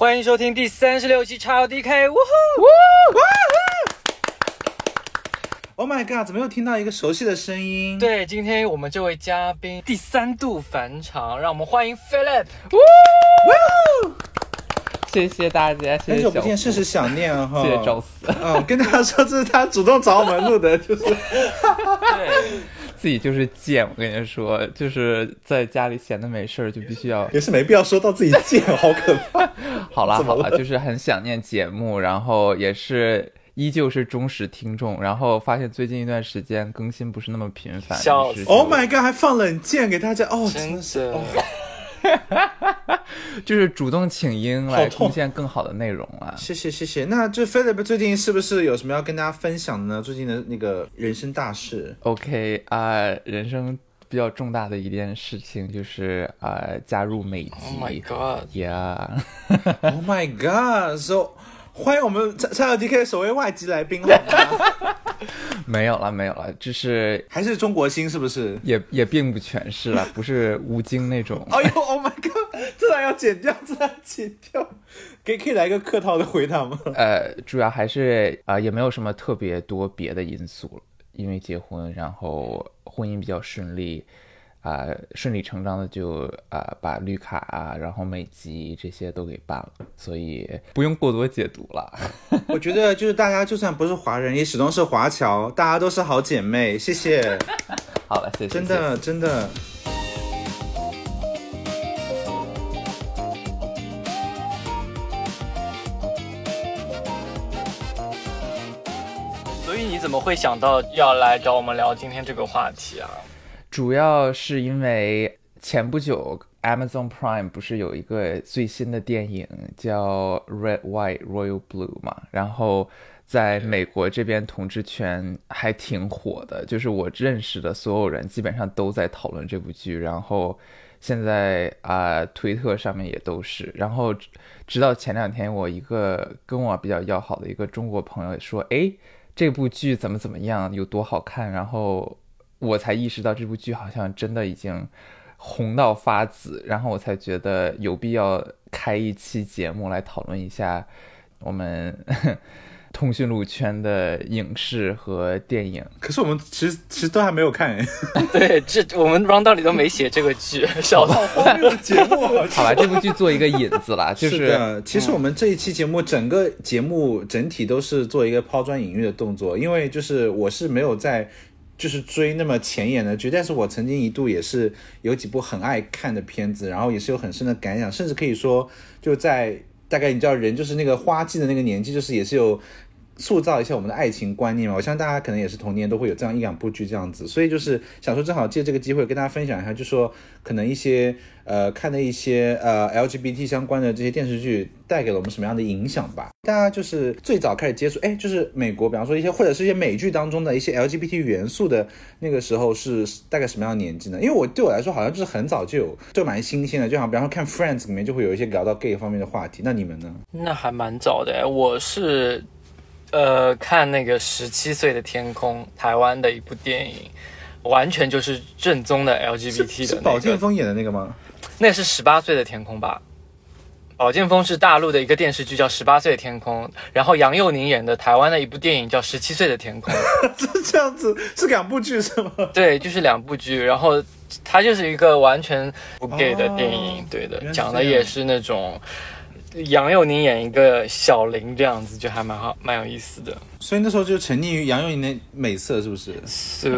欢迎收听第三十六期超 DK，呜呼！Oh my god！怎么又听到一个熟悉的声音？，对，今天我们这位嘉宾第三度返场，让我们欢迎 Philip。谢谢大家，谢谢久不见，甚是想念啊哈。谢谢赵四，嗯，跟大家说，这是他主动找我们录的，就是 对，自己就是贱。我跟你说，就是在家里闲的没事儿，就必须要 也是没必要说到自己贱，好可怕。好啦好啦，就是很想念节目，然后也是依旧是忠实听众，然后发现最近一段时间更新不是那么频繁，笑就是 Oh my god！还放冷箭给大家，哦，真真的是，哦，就是主动请缨来贡献更好的内容了。谢谢谢谢。那这 Philip 最近是不是有什么要跟大家分享的呢？最近的那个人生大事。OK 啊、人生比较重大的一件事情就是啊、加入美籍。Oh my god！Yeah，Oh my god！So 欢迎我们蔡蔡尔 DK 首位外籍来宾，好吗？没有了没有了，就是还是中国心是不是？也也并不全是了，不是吴京那种。哎呦，Oh my god！这段要剪掉，这段要剪掉。可以可以来个客套的回答吗？呃，主要还是啊、也没有什么特别多别的因素了，因为结婚，然后婚姻比较顺利，啊、顺理成章的就啊、把绿卡啊，然后美籍这些都给办了，所以不用过多解读了。我觉得就是大家就算不是华人，也始终是华侨，大家都是好姐妹。谢谢，好了，谢谢。真的真的。所以你怎么会想到要来找我们聊今天这个话题啊？主要是因为前不久 Amazon Prime 不是有一个最新的电影叫《Red White Royal Blue》嘛，然后在美国这边同志圈还挺火的，就是我认识的所有人基本上都在讨论这部剧，然后现在啊、推特上面也都是，然后直直到前两天我一个跟我比较要好的一个中国朋友说，诶，这部剧怎么怎么样，有多好看，然后我才意识到这部剧好像真的已经红到发紫，然后我才觉得有必要开一期节目来讨论一下我们 通讯录圈的影视和电影。可是我们其实其实都还没有看，对，这我们 round 到里都没写这个剧，笑到。荒谬的节目啊。好吧，这部剧做一个引子啦，就是的，其实我们这一期节目，整个节目整体都是做一个抛砖引玉的动作，因为就是我是没有在就是追那么前沿的剧，但是我曾经一度也是有几部很爱看的片子，然后也是有很深的感想，甚至可以说就在大概你知道人就是那个花季的那个年纪，就是也是有。塑造一下我们的爱情观念嘛，我相信大家可能也是童年都会有这样一两部剧这样子，所以就是想说正好借这个机会跟大家分享一下，就说可能一些呃看的一些呃 LGBT 相关的这些电视剧带给了我们什么样的影响吧。大家就是最早开始接触，哎，就是美国，比方说一些或者是一些美剧当中的一些 LGBT 元素的那个时候是大概什么样的年纪呢？因为我对我来说好像就是很早就有，就蛮新鲜的，就好像比方说看 Friends 里面就会有一些聊到 gay 方面的话题，那你们呢？那还蛮早的哎，我是呃看那个十七岁的天空，台湾的一部电影，完全就是正宗的 LGBT 的那个，宝剑锋演的那个吗？那是十八岁的天空吧？宝剑锋是大陆的一个电视剧叫《十八岁的天空》，然后杨佑宁演的台湾的一部电影叫《十七岁的天空》。是这样子，是两部剧是吗？对，就是两部剧，然后它就是一个完全不 gay 的电影，哦对的讲的也是那种杨佑宁演一个小林这样子，就还蛮好，蛮有意思的。所以那时候就沉溺于杨佑宁的美色，是不是？So,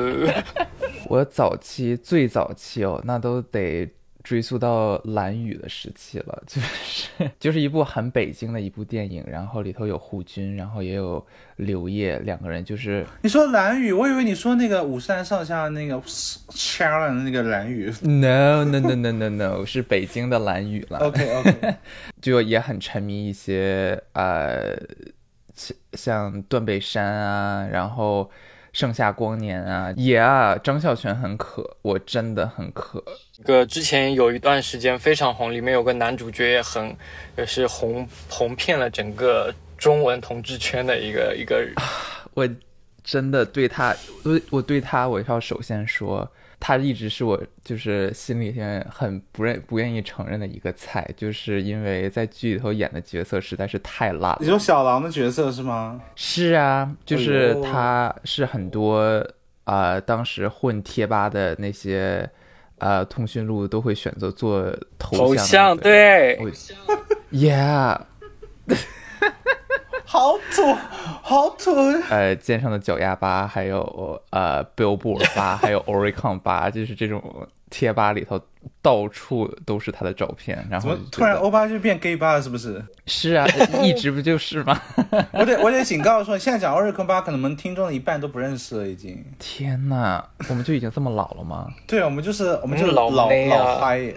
我早期最早期哦，那都得追溯到蓝雨的时期了，就是 就是一部很北京的一部电影，然后里头有胡军，然后也有刘烨两个人，就是你说蓝宇，我以为你说那个五山上下那个 Sharon 的那个蓝宇。no no no no no no 是北京的蓝宇了。OK OK，就也很沉迷一些呃，像像断背山啊，然后盛夏光年啊，也啊，张孝全很渴，我真的很可。一个之前有一段时间非常红，里面有个男主角也很，也是红红遍了整个中文同志圈的一个一个人。我真的对他，我我对他，我要首先说，他一直是我就是心里面很不认不愿意承认的一个菜，就是因为在剧里头演的角色实在是太烂了。你说小狼的角色是吗？是啊，就是他是很多啊、呃当时混贴吧的那些呃通讯录都会选择做头头像对，我，Yeah，好土，好土！呃，肩上的脚丫疤，还有呃 Billboard 疤，还有 Oricon 疤，就是这种贴吧里头到处都是他的照片，然怎么后就觉得突然欧巴就变 gay 吧了？是不是？是啊，一直不就是吗？我得我得警告说，现在讲奥瑞康巴，可能我们听众的一半都不认识了，已经。天呐，我们就已经这么老了吗？对，我们就是我们就是嗯老老啊老嗨。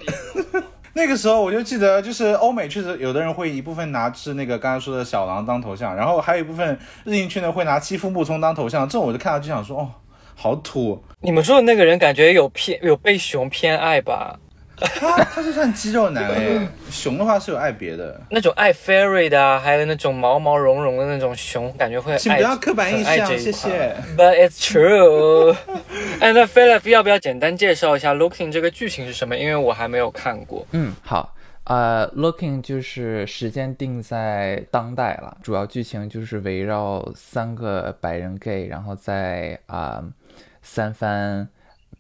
那个时候我就记得，就是欧美确实有的人会一部分拿是那个刚才说的小狼当头像，然后还有一部分日印区呢会拿欺负木聪当头像，这种我就看到就想说，哦，好土。你们说的那个人感觉有偏有被熊偏爱吧？他他是算肌肉男哎，熊的话是有爱别的。那种爱 fairy 的啊，还有那种毛毛茸茸的那种熊，感觉会爱。请不要刻板印象，谢谢。But it's true。哎，那 Philip 要不要简单介绍一下《Looking》这个剧情是什么？因为我还没有看过。嗯，好。呃，Looking 就是时间定在当代了，主要剧情就是围绕三个白人 gay，然后在啊、三藩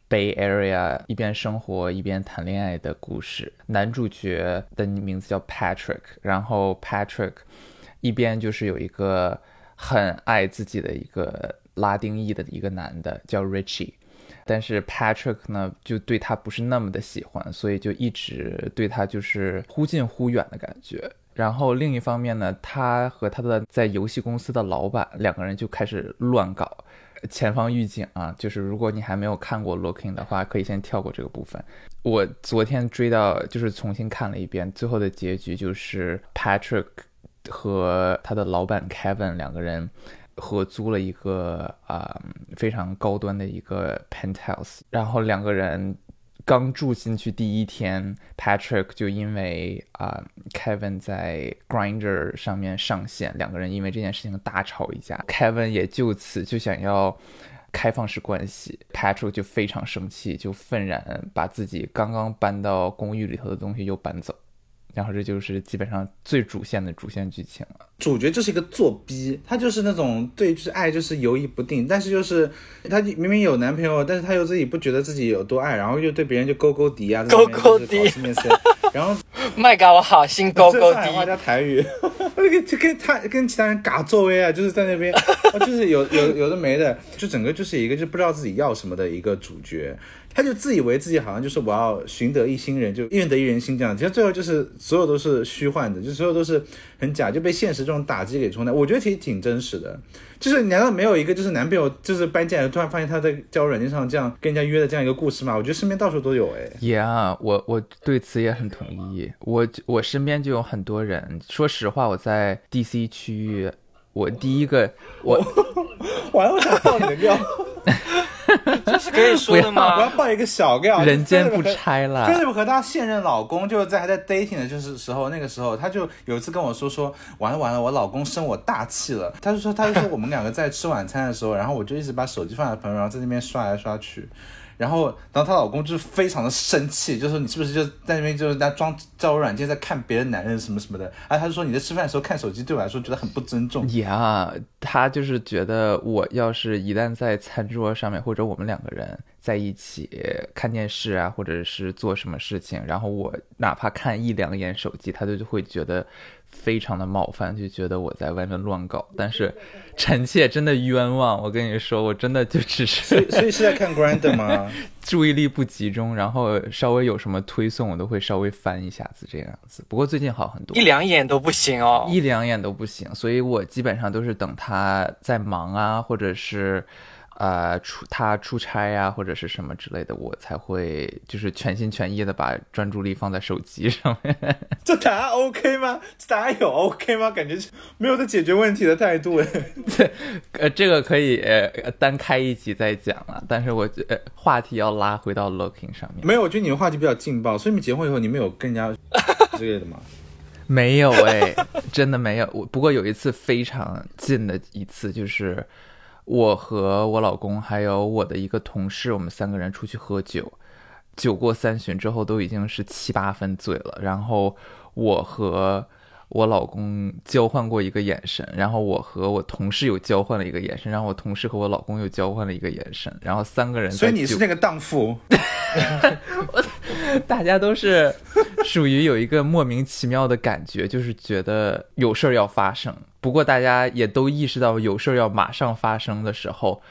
Bay Area 一边生活一边谈恋爱的故事。男主角的名字叫 Patrick，然后 Patrick 一边就是有一个很爱自己的一个拉丁裔的一个男的叫 Richie。但是 Patrick 呢，就对他不是那么的喜欢，所以就一直对他就是忽近忽远的感觉。然后另一方面呢，他和他的在游戏公司的老板两个人就开始乱搞。前方预警啊，就是如果你还没有看过 Looking 的话，可以先跳过这个部分。我昨天追到，就是重新看了一遍，最后的结局就是 Patrick 和他的老板 Kevin 两个人合租了一个啊、非常高端的一个 penthouse，然后两个人刚住进去第一天，Patrick 就因为啊、Kevin 在 Grinder 上面上线，两个人因为这件事情大吵一架，Kevin 也就此就想要。开放式关系，Patrick 就非常生气，就愤然把自己刚刚搬到公寓里头的东西又搬走，然后这就是基本上最主线的主线剧情了。主角就是一个作逼，他就是那种对就是爱就是犹疑不定，但是就是他明明有男朋友，但是他又自己不觉得自己有多爱，然后又对别人就勾勾敌啊，勾勾敌就是搞四面塞，然后麦嘎，我好心勾勾这上海话。加台语，那个就跟他跟其他人嘎作威啊，就是在那边，哦就是有有有的没的，就整个就是一个就不知道自己要什么的一个主角。他就自以为自己好像就是我要寻得一心人，就愿得一人心这样，其实最后就是所有都是虚幻的，就所有都是很假，就被现实这种打击给冲淡。我觉得其实挺真实的，就是难道没有一个就是男朋友就是搬进来，突然发现他在交友软件上这样跟人家约的这样一个故事吗？我觉得身边到处都有哎。Yeah，我我对此也很同意。我我身边就有很多人，说实话，我在 DC 区域，我第一个我 完了，我想爆你的料，这是可以说的吗我要吗？爆一个小料，人间不拆了。Philip 和她现任老公就是在还在 dating 的就是时候，那个时候她就有一次跟我说说，完了完了，我老公生我大气了。他就说他就说我们两个在吃晚餐的时候，然后我就一直把手机放在旁边，然后在那边刷来刷去。然后，然后她老公就是非常的生气，就说你是不是就在那边就是在装交友软件，在看别的男人什么什么的。啊，他就说你在吃饭的时候看手机，对我来说觉得很不尊重。呀他就是觉得我要是一旦在餐桌上面，或者我们两个人在一起看电视啊，或者是做什么事情，然后我哪怕看一两眼手机，他就会觉得非常的冒犯，就觉得我在外面乱搞。但是臣妾真的冤枉，我跟你说，我真的就只所以，是所以是在看 Grand 吗？注意力不集中，然后稍微有什么推送，我都会稍微翻一下子这样子。不过最近好很多一。两眼都不行哦。一两眼都不行，所以我基本上都是等他在忙啊，或者是呃出他出差啊，或者是什么之类的，我才会就是全心全意的把专注力放在手机上面。这答案 OK 吗？这答案有 OK 吗？感觉是没有在解决问题的态度哎。呃，这个可以呃单开一集再讲了，但是我呃话题要拉回到 looking 上面。没有，我觉得你们话题比较劲爆，所以你们结婚以后，你们有跟人家 之类的吗？没有哎，真的没有。我不过有一次非常近的一次，就是我和我老公还有我的一个同事，我们三个人出去喝酒，酒过三巡之后都已经是七八分醉了。然后我和我老公交换过一个眼神，然后我和我同事又交换了一个眼神，然后我同事和我老公又交换了一个眼神，然后三个人。所以你是那个荡妇。大家都是属于有一个莫名其妙的感觉，就是觉得有事儿要发生。不过大家也都意识到有事儿要马上发生的时候，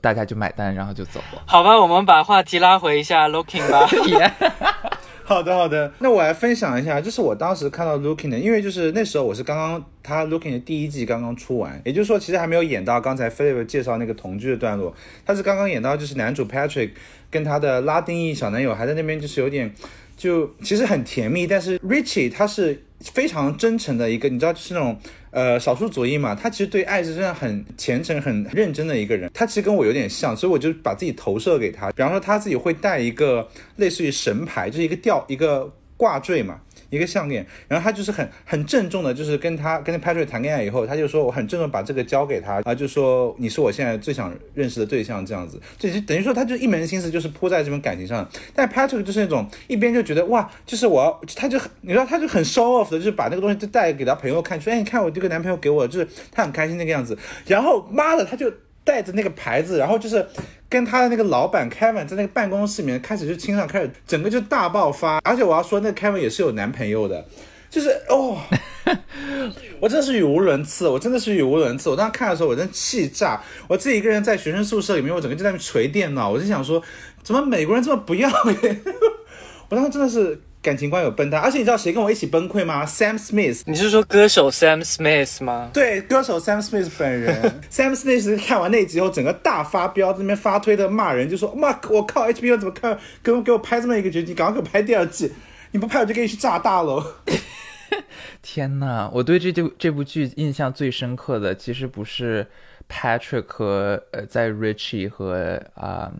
大家就买单，然后就走了。好吧，我们把话题拉回一下 Looking 吧。好的，好的。那我来分享一下，就是我当时看到 Looking 的，因为就是那时候我是刚刚他 Looking 的第一季刚刚出完，也就是说其实还没有演到刚才 Philip 介绍那个同居的段落，他是刚刚演到就是男主 Patrick 跟他的拉丁裔小男友还在那边就是有点就其实很甜蜜，但是 Richie 他是非常真诚的一个，你知道就是那种。呃，少数族裔嘛，他其实对爱是真的很虔诚、很认真的一个人。他其实跟我有点像，所以我就把自己投射给他。比方说，他自己会带一个类似于神牌，就是一个吊一个挂坠嘛。一个项链，然后他就是很很郑重的，就是跟他跟 Patrick 谈恋爱以后，他就说我很郑重把这个交给他，啊，就说你是我现在最想认识的对象，这样子，这就等于说他就一门心思就是扑在这份感情上。但 Patrick 就是那种一边就觉得哇，就是我要，他就很，你知道他就很 show off 的，就是把那个东西就带给他朋友看，说哎，你看我这个男朋友给我，就是他很开心那个样子。然后妈的，他就。带着那个牌子，然后就是跟他的那个老板 Kevin 在那个办公室里面开始就亲上，开始整个就大爆发。而且我要说，那个 Kevin 也是有男朋友的，就是哦，我真的是语无伦次，我真的是语无伦次。我当时看的时候，我真气炸。我自己一个人在学生宿舍里面，我整个就在那捶电脑，我就想说，怎么美国人这么不要脸？我当时真的是。感情观有崩塌，而且你知道谁跟我一起崩溃吗？Sam Smith，你是说歌手 Sam Smith 吗？对，歌手 Sam Smith 本人。Sam Smith 看完那集后，整个大发飙，这边发推的骂人，就说妈，我靠，HBO 怎么看，给我给我拍这么一个剧，你赶快给我拍第二季，你不拍我就给你去炸大楼。天呐，我对这就这部剧印象最深刻的，其实不是 Patrick 和呃，在 Richie 和啊。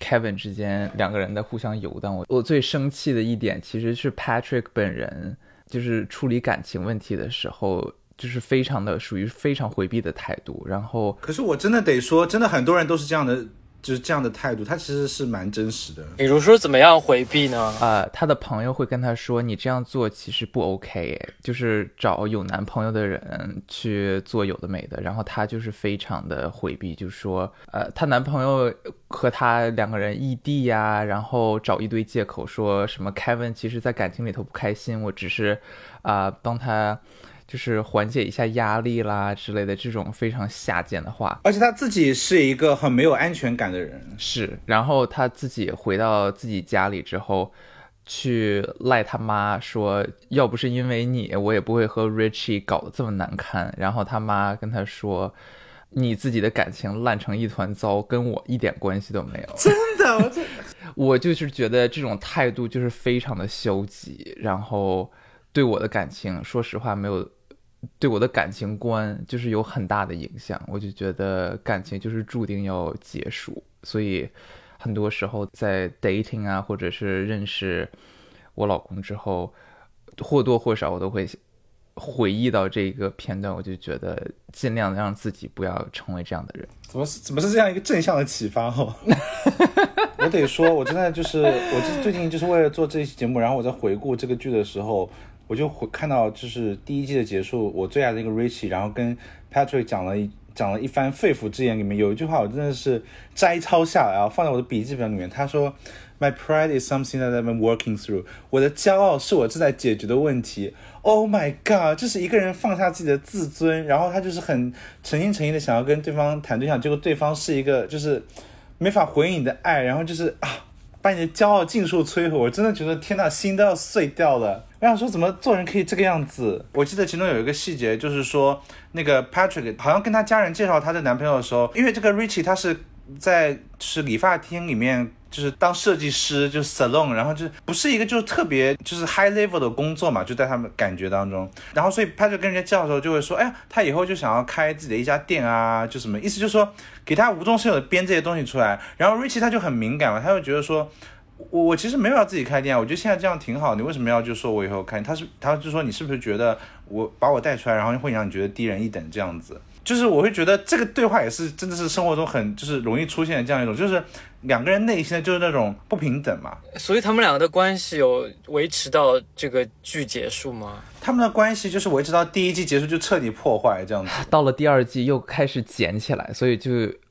Kevin 之间两个人在互相游荡，我我最生气的一点其实是 Patrick 本人，就是处理感情问题的时候，就是非常的属于非常回避的态度。然后，可是我真的得说，真的很多人都是这样的。就是这样的态度，他其实是蛮真实的。比如说，怎么样回避呢？呃，他的朋友会跟他说：“你这样做其实不 OK，就是找有男朋友的人去做有的没的。”然后他就是非常的回避，就说：“呃，她男朋友和她两个人异地呀，然后找一堆借口，说什么 Kevin 其实在感情里头不开心，我只是啊帮他。”就是缓解一下压力啦之类的这种非常下贱的话，而且他自己是一个很没有安全感的人，是。然后他自己回到自己家里之后，去赖他妈说，要不是因为你，我也不会和 Richie 搞得这么难堪。然后他妈跟他说，你自己的感情烂成一团糟，跟我一点关系都没有。真的，我 我就是觉得这种态度就是非常的消极，然后对我的感情，说实话没有。对我的感情观就是有很大的影响，我就觉得感情就是注定要结束，所以很多时候在 dating 啊，或者是认识我老公之后，或多或少我都会回忆到这一个片段，我就觉得尽量让自己不要成为这样的人。怎么是怎么是这样一个正向的启发哦？我得说，我真的就是我最近就是为了做这期节目，然后我在回顾这个剧的时候。我就会看到，就是第一季的结束，我最爱的一个 Richie，然后跟 Patrick 讲了一讲了一番肺腑之言，里面有一句话我真的是摘抄下来啊，放在我的笔记本里面。他说：“My pride is something that I've been working through。”我的骄傲是我正在解决的问题。Oh my god！就是一个人放下自己的自尊，然后他就是很诚心诚意的想要跟对方谈对象，结果对方是一个就是没法回应你的爱，然后就是啊，把你的骄傲尽数摧毁。我真的觉得天呐，心都要碎掉了。我想说，怎么做人可以这个样子？我记得其中有一个细节，就是说那个 Patrick 好像跟他家人介绍他的男朋友的时候，因为这个 Richie 他是在是理发厅里面，就是当设计师，就是 salon，然后就不是一个就是特别就是 high level 的工作嘛，就在他们感觉当中。然后所以 Patrick 跟人家介绍的时候就会说，哎呀，他以后就想要开自己的一家店啊，就什么意思？就是说给他无中生有的编这些东西出来。然后 Richie 他就很敏感嘛，他就觉得说。我我其实没有要自己开店，我觉得现在这样挺好。你为什么要就说我以后开？他是他就说你是不是觉得我把我带出来，然后会让你觉得低人一等这样子？就是我会觉得这个对话也是真的是生活中很就是容易出现的这样一种，就是两个人内心的就是那种不平等嘛。所以他们两个的关系有维持到这个剧结束吗？他们的关系就是维持到第一季结束就彻底破坏这样子。到了第二季又开始捡起来，所以就。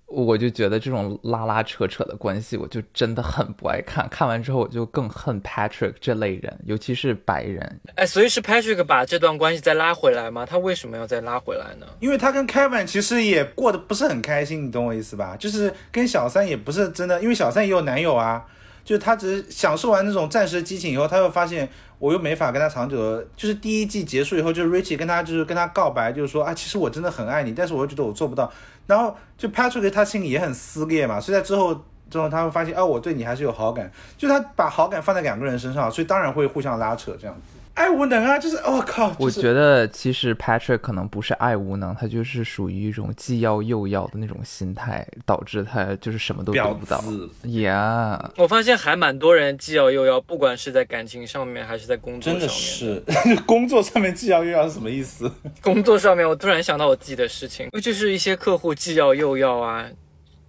我就觉得这种拉拉扯扯的关系，我就真的很不爱看。看完之后，我就更恨 Patrick 这类人，尤其是白人。哎，所以是 Patrick 把这段关系再拉回来吗？他为什么要再拉回来呢？因为他跟 Kevin 其实也过得不是很开心，你懂我意思吧？就是跟小三也不是真的，因为小三也有男友啊。就是他只是享受完那种暂时的激情以后，他又发现我又没法跟他长久的。就是第一季结束以后，就是 Richie 跟他就是跟他告白，就是说啊，其实我真的很爱你，但是我又觉得我做不到。然后就 Patrick 他心里也很撕裂嘛，所以在之后之后他会发现，哦，我对你还是有好感，就他把好感放在两个人身上，所以当然会互相拉扯这样子。爱无能啊，就是我靠！我觉得其实 Patrick 可能不是爱无能，他就是属于一种既要又要的那种心态，导致他就是什么都得不到。Yeah，我发现还蛮多人既要又要，不管是在感情上面还是在工作上面。真的是 工作上面既要又要是什么意思？工作上面，我突然想到我自己的事情，就是一些客户既要又要啊，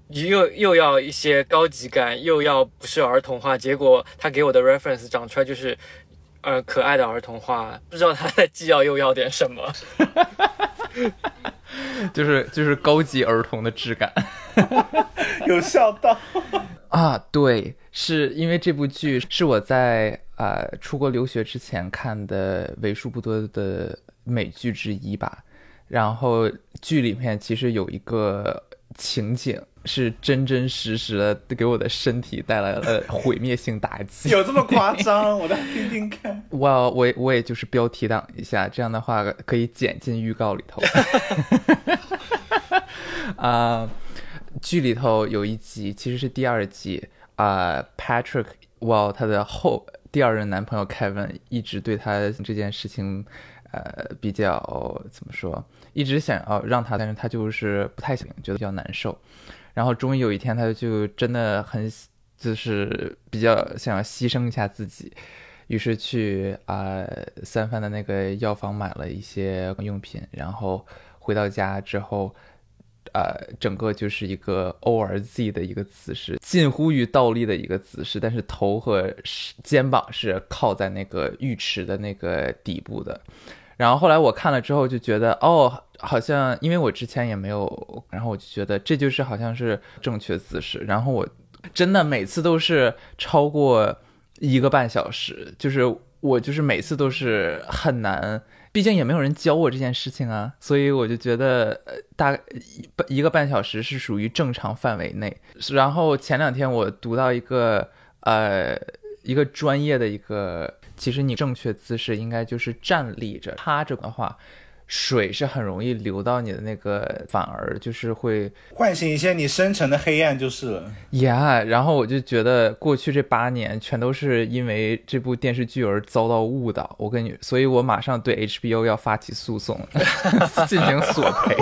又又要一些高级感，又要不是儿童化，结果他给我的 reference 长出来就是。呃，可爱的儿童画，不知道他在既要又要点什么，就是就是高级儿童的质感，有笑到 啊！对，是因为这部剧是我在呃出国留学之前看的为数不多的美剧之一吧。然后剧里面其实有一个情景。是真真实实的给我的身体带来了毁灭性打击，有这么夸张？我再听听看。哇，我我也就是标题党一下，这样的话可以剪进预告里头。啊，剧里头有一集其实是第二集啊，Patrick，哇，他的后第二任男朋友 Kevin 一直对他这件事情，呃，比较怎么说？一直想要让他，但是他就是不太行，觉得比较难受。然后终于有一天，他就真的很就是比较想要牺牲一下自己，于是去啊三番的那个药房买了一些用品，然后回到家之后，呃，整个就是一个 O R Z 的一个姿势，近乎于倒立的一个姿势，但是头和肩膀是靠在那个浴池的那个底部的。然后后来我看了之后就觉得，哦，好像因为我之前也没有，然后我就觉得这就是好像是正确姿势。然后我真的每次都是超过一个半小时，就是我就是每次都是很难，毕竟也没有人教我这件事情啊，所以我就觉得大一一个半小时是属于正常范围内。然后前两天我读到一个呃一个专业的一个。其实你正确姿势应该就是站立着，趴着的话，水是很容易流到你的那个，反而就是会唤醒一些你深沉的黑暗，就是了。呀，然后我就觉得过去这八年全都是因为这部电视剧而遭到误导，我跟你，所以我马上对 HBO 要发起诉讼，进行索赔。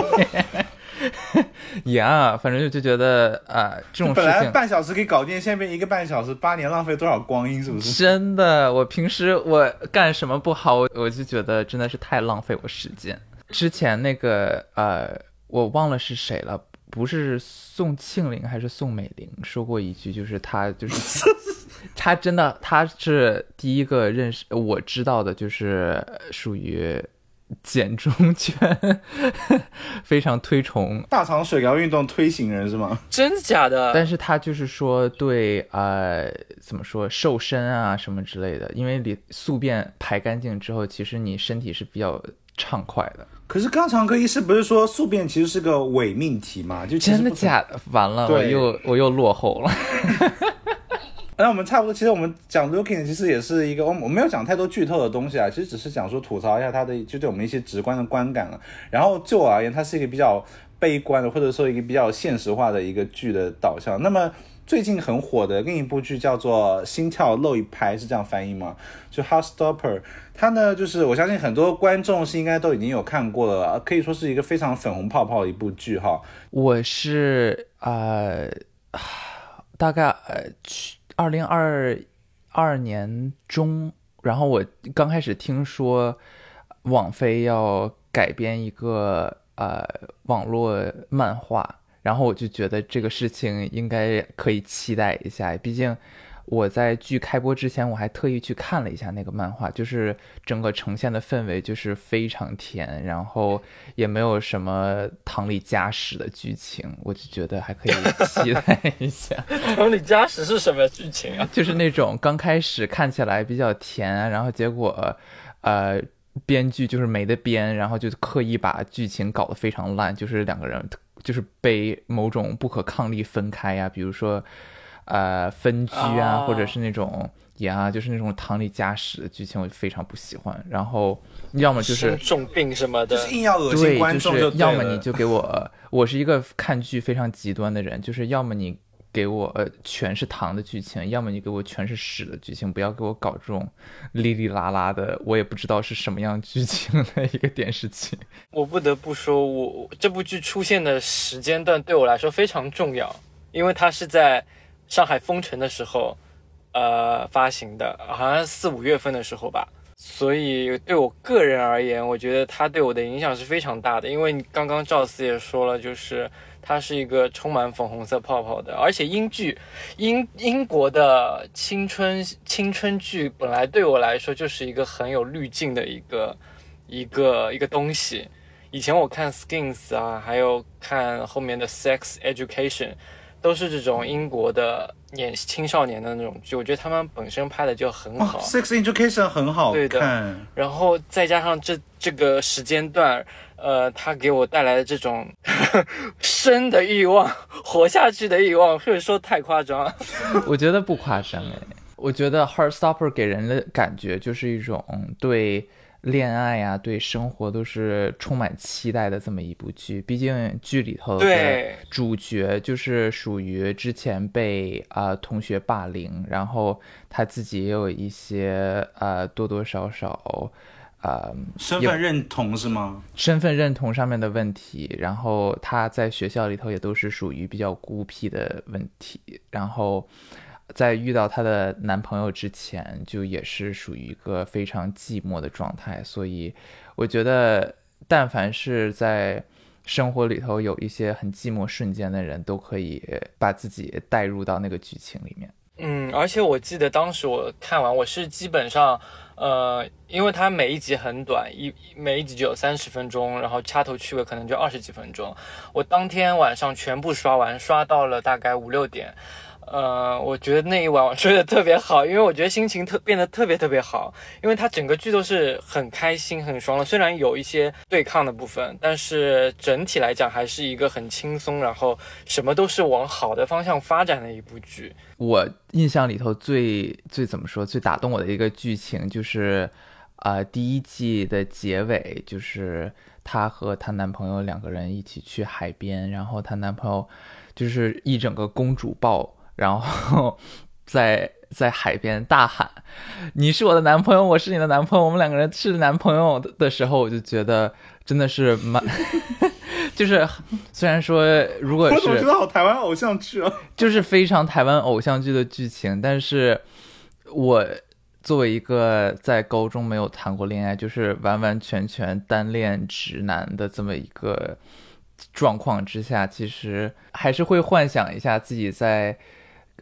呀，反正就就觉得啊，这种本来半小时可以搞定，现在变一个半小时，八年浪费多少光阴，是不是？真的，我平时我干什么不好，我我就觉得真的是太浪费我时间。之前那个呃，我忘了是谁了，不是宋庆龄还是宋美龄说过一句，就是她就是 她真的她是第一个认识我知道的，就是属于。简中圈非常推崇大肠水疗运动推行人是吗？真的假的？但是他就是说对呃怎么说瘦身啊什么之类的，因为你宿便排干净之后，其实你身体是比较畅快的。可是肛肠科医师不是说宿便其实是个伪命题吗？就真的假的？完了，我又我又落后了。那我们差不多，其实我们讲 looking 其实也是一个，我我没有讲太多剧透的东西啊，其实只是讲说吐槽一下他的，就对我们一些直观的观感了。然后就我而言，它是一个比较悲观的，或者说一个比较现实化的一个剧的导向。那么最近很火的另一部剧叫做《心跳漏一拍》，是这样翻译吗？就 h o t Stopper，它呢就是我相信很多观众是应该都已经有看过了，可以说是一个非常粉红泡泡的一部剧哈。我是呃 大概呃去。二零二二年中，然后我刚开始听说网飞要改编一个呃网络漫画，然后我就觉得这个事情应该可以期待一下，毕竟。我在剧开播之前，我还特意去看了一下那个漫画，就是整个呈现的氛围就是非常甜，然后也没有什么唐里加史的剧情，我就觉得还可以期待一下。唐里加史是什么剧情啊？就是那种刚开始看起来比较甜，然后结果，呃，编剧就是没得编，然后就刻意把剧情搞得非常烂，就是两个人就是被某种不可抗力分开呀，比如说。呃，分居啊，或者是那种呀，就是那种糖里加史的剧情，我就非常不喜欢。然后，要么就是重病什么的，就是硬要恶心观众。对，就是要么你就给我，我是一个看剧非常极端的人，就是要么你给我呃全是糖的剧情，要么你给我全是屎的剧情，不要给我搞这种哩哩啦啦的，我也不知道是什么样剧情的一个电视剧。我不得不说，我这部剧出现的时间段对我来说非常重要，因为它是在。上海封城的时候，呃，发行的，好像四五月份的时候吧。所以对我个人而言，我觉得它对我的影响是非常大的。因为刚刚赵四也说了，就是它是一个充满粉红色泡泡的，而且英剧，英英国的青春青春剧本来对我来说就是一个很有滤镜的一个一个一个东西。以前我看 Skins 啊，还有看后面的 Sex Education。都是这种英国的年青少年的那种剧，我觉得他们本身拍的就很好。Sex Education 很好对的，然后再加上这这个时间段，呃，他给我带来的这种 生的欲望、活下去的欲望，或者说太夸张？我觉得不夸张哎，我觉得 Heartstopper 给人的感觉就是一种对。恋爱呀，对生活都是充满期待的这么一部剧。毕竟剧里头的主角就是属于之前被啊同学霸凌，然后他自己也有一些呃多多少少呃身份认同是吗？身份认同上面的问题，然后他在学校里头也都是属于比较孤僻的问题，然后。在遇到她的男朋友之前，就也是属于一个非常寂寞的状态，所以我觉得，但凡是在生活里头有一些很寂寞瞬间的人，都可以把自己带入到那个剧情里面。嗯，而且我记得当时我看完，我是基本上，呃，因为它每一集很短，一每一集就有三十分钟，然后掐头去尾可能就二十几分钟，我当天晚上全部刷完，刷到了大概五六点。呃，我觉得那一晚我睡得特别好，因为我觉得心情特变得特别特别好，因为它整个剧都是很开心很爽的，虽然有一些对抗的部分，但是整体来讲还是一个很轻松，然后什么都是往好的方向发展的一部剧。我印象里头最最怎么说最打动我的一个剧情就是，呃，第一季的结尾就是她和她男朋友两个人一起去海边，然后她男朋友就是一整个公主抱。然后，在在海边大喊：“你是我的男朋友，我是你的男朋友，我们两个人是男朋友的时候，我就觉得真的是蛮，就是虽然说如果是我觉得好台湾偶像剧啊，就是非常台湾偶像剧的剧情，但是我作为一个在高中没有谈过恋爱，就是完完全全单恋直男的这么一个状况之下，其实还是会幻想一下自己在。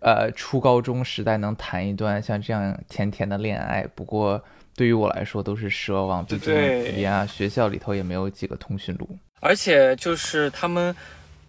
呃，初高中时代能谈一段像这样甜甜的恋爱，不过对于我来说都是奢望。毕竟呀，学校里头也没有几个通讯录。而且就是他们，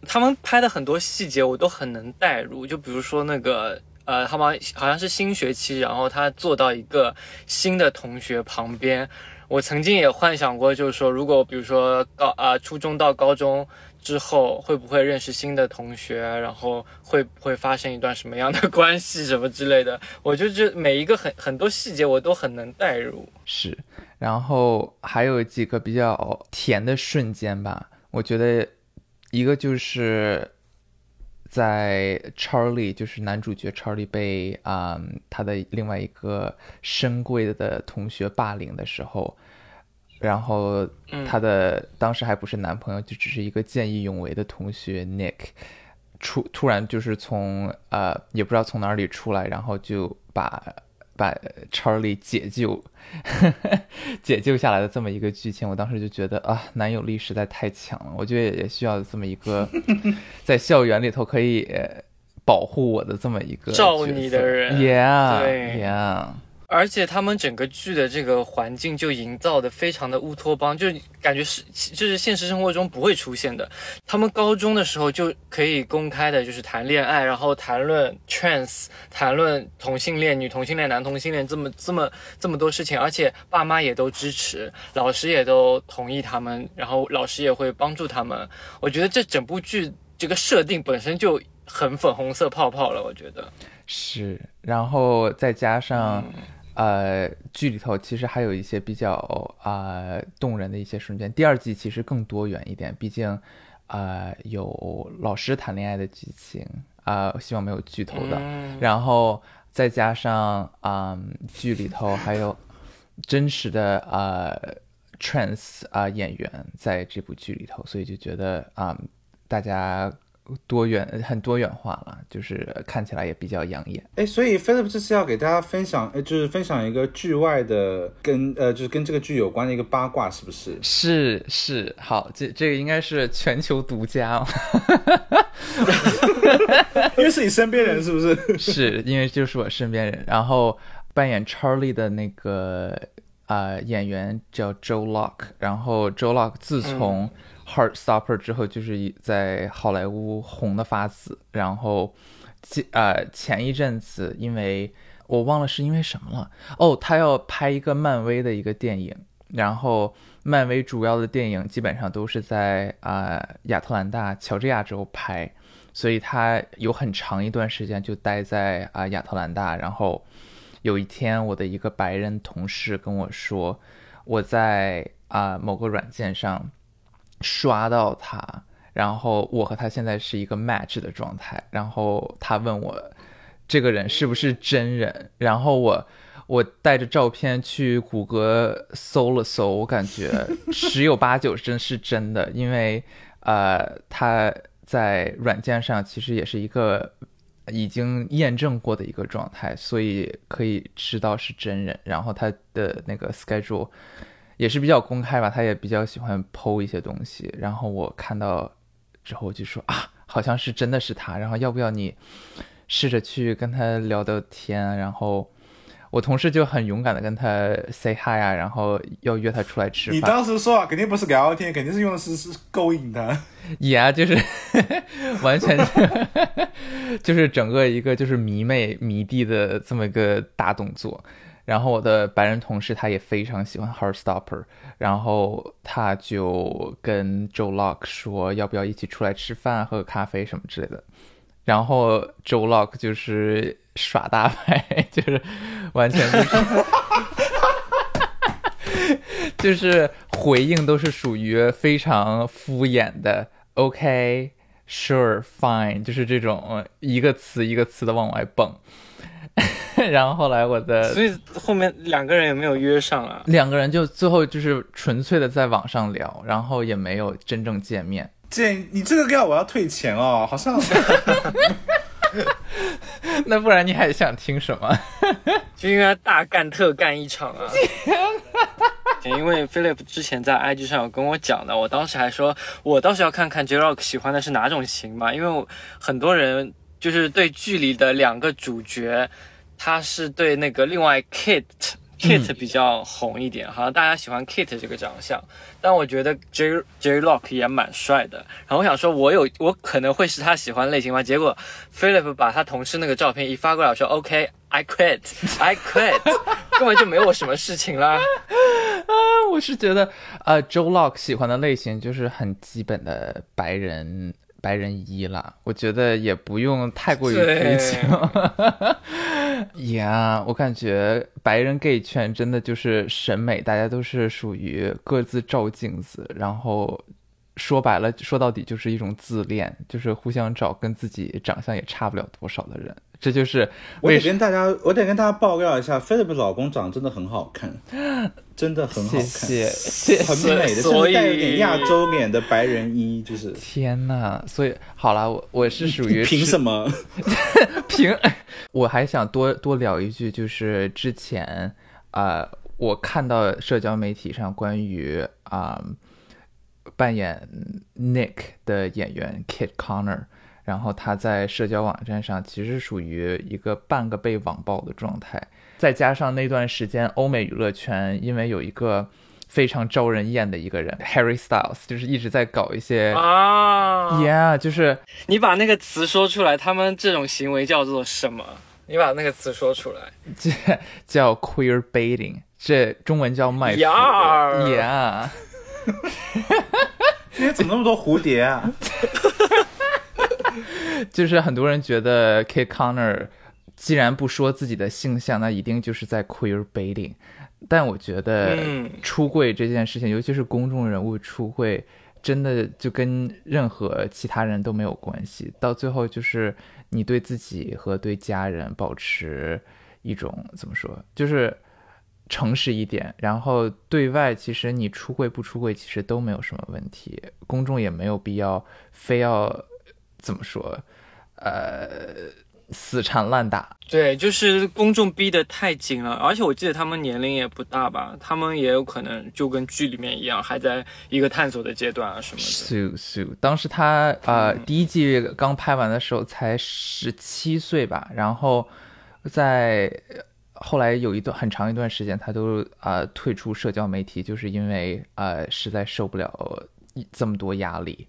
他们拍的很多细节我都很能代入。就比如说那个，呃，他们好像是新学期，然后他坐到一个新的同学旁边。我曾经也幻想过，就是说，如果比如说高啊，初中到高中。之后会不会认识新的同学？然后会不会发生一段什么样的 关系什么之类的？我就觉得每一个很很多细节我都很能代入。是，然后还有几个比较甜的瞬间吧。我觉得一个就是在 Charlie，就是男主角 Charlie 被啊他的另外一个深贵的同学霸凌的时候。然后他的当时还不是男朋友，就只是一个见义勇为的同学 Nick，出突然就是从呃也不知道从哪里出来，然后就把把 Charlie 解救 解救下来的这么一个剧情，我当时就觉得啊，男友力实在太强了。我觉得也需要这么一个 在校园里头可以保护我的这么一个照你的人，Yeah，对，Yeah。而且他们整个剧的这个环境就营造的非常的乌托邦，就是感觉是就是现实生活中不会出现的。他们高中的时候就可以公开的，就是谈恋爱，然后谈论 trans，谈论同性恋、女同性恋、男同性恋这么这么这么多事情，而且爸妈也都支持，老师也都同意他们，然后老师也会帮助他们。我觉得这整部剧这个设定本身就很粉红色泡泡了，我觉得是，然后再加上。呃，剧里头其实还有一些比较啊动人的一些瞬间。第二季其实更多元一点，毕竟呃有老师谈恋爱的剧情啊，希望没有剧透的。然后再加上啊剧里头还有真实的啊 trans 啊演员在这部剧里头，所以就觉得啊大家。多元很多元化了，就是看起来也比较养眼。哎，所以 Philip 这次要给大家分享，呃，就是分享一个剧外的跟呃，就是跟这个剧有关的一个八卦，是不是？是是，好，这这个应该是全球独家，因为是你身边人，是不是？是因为就是我身边人，然后扮演 Charlie 的那个啊演员叫 Joe Lock，然后 Joe Lock 自从 Heartstopper 之后就是在好莱坞红的发紫，然后，呃前一阵子因为我忘了是因为什么了哦，他要拍一个漫威的一个电影，然后漫威主要的电影基本上都是在啊亚特兰大乔治亚州拍，所以他有很长一段时间就待在啊亚特兰大，然后有一天我的一个白人同事跟我说，我在啊某个软件上。刷到他，然后我和他现在是一个 match 的状态，然后他问我这个人是不是真人，然后我我带着照片去谷歌搜了搜，我感觉十有八九真是真的，因为呃他在软件上其实也是一个已经验证过的一个状态，所以可以知道是真人，然后他的那个 schedule。也是比较公开吧，他也比较喜欢剖一些东西。然后我看到之后就说啊，好像是真的是他。然后要不要你试着去跟他聊聊天？然后我同事就很勇敢的跟他 say hi 啊，然后要约他出来吃饭。你当时说啊，肯定不是聊天，肯定是用的是是勾引他。也啊，就是 完全就是整个一个就是迷妹迷弟的这么一个大动作。然后我的白人同事他也非常喜欢 Heartstopper，然后他就跟 Joe Lock 说要不要一起出来吃饭、喝个咖啡什么之类的。然后 Joe Lock 就是耍大牌，就是完全就是 就是回应都是属于非常敷衍的，OK，Sure，Fine，就是这种一个词一个词的往外蹦。然后后来我的，所以后面两个人也没有约上啊。两个人就最后就是纯粹的在网上聊，然后也没有真正见面。姐你这个料我要退钱哦，好像。那不然你还想听什么？就应该大干特干一场啊！因为 Philip 之前在 IG 上有跟我讲的，我当时还说，我倒是要看看 J Rock 喜欢的是哪种型嘛，因为很多人就是对剧里的两个主角。他是对那个另外 Kit Kit 比较红一点，好像大家喜欢 Kit 这个长相，但我觉得 J J Lock 也蛮帅的。然后我想说，我有我可能会是他喜欢类型吗？结果 Philip 把他同事那个照片一发过来，说 OK I quit I quit，根本就没有什么事情啦。啊，我是觉得呃 Joe Lock 喜欢的类型就是很基本的白人。白人一了，我觉得也不用太过于追求。呀，我感觉白人 gay 圈真的就是审美，大家都是属于各自照镜子，然后说白了，说到底就是一种自恋，就是互相找跟自己长相也差不了多少的人，这就是我得跟大家，我得跟大家爆料一下，Philip 老公长真的很好看，真的很好看，谢谢谢很美的，甚所以带有点亚洲脸的白人一，就是 天呐，所以好了，我我是属于凭什么么？凭？我还想多多聊一句，就是之前啊、呃我看到社交媒体上关于啊、扮演 Nick 的演员 Kit Connor，然后他在社交网站上其实属于一个半个被网暴的状态，再加上那段时间欧美娱乐圈因为有一个非常招人厌的一个人 Harry Styles，就是一直在搞一些。啊 Yeah，就是你把那个词说出来，他们这种行为叫做什么？你把那个词说出来。这叫 queer baiting，这中文叫卖腐。呀儿 Yeah，今天怎么那么多蝴蝶啊？就是很多人觉得 Kit Connor 既然不说自己的性向，那一定就是在 queer baiting。但我觉得嗯出柜这件事情，尤其是公众人物出柜，真的就跟任何其他人都没有关系。到最后就是你对自己和对家人保持一种怎么说，就是诚实一点，然后对外其实你出柜不出柜其实都没有什么问题，公众也没有必要非要怎么说，呃，死缠烂打。对，就是公众逼得太紧了，而且我记得他们年龄也不大吧，他们也有可能就跟剧里面一样，还在一个探索的阶段啊什么的。当时他呃、第一季刚拍完的时候才十七岁吧，然后在后来有一段很长一段时间，他都啊、呃退出社交媒体，就是因为呃实在受不了这么多压力。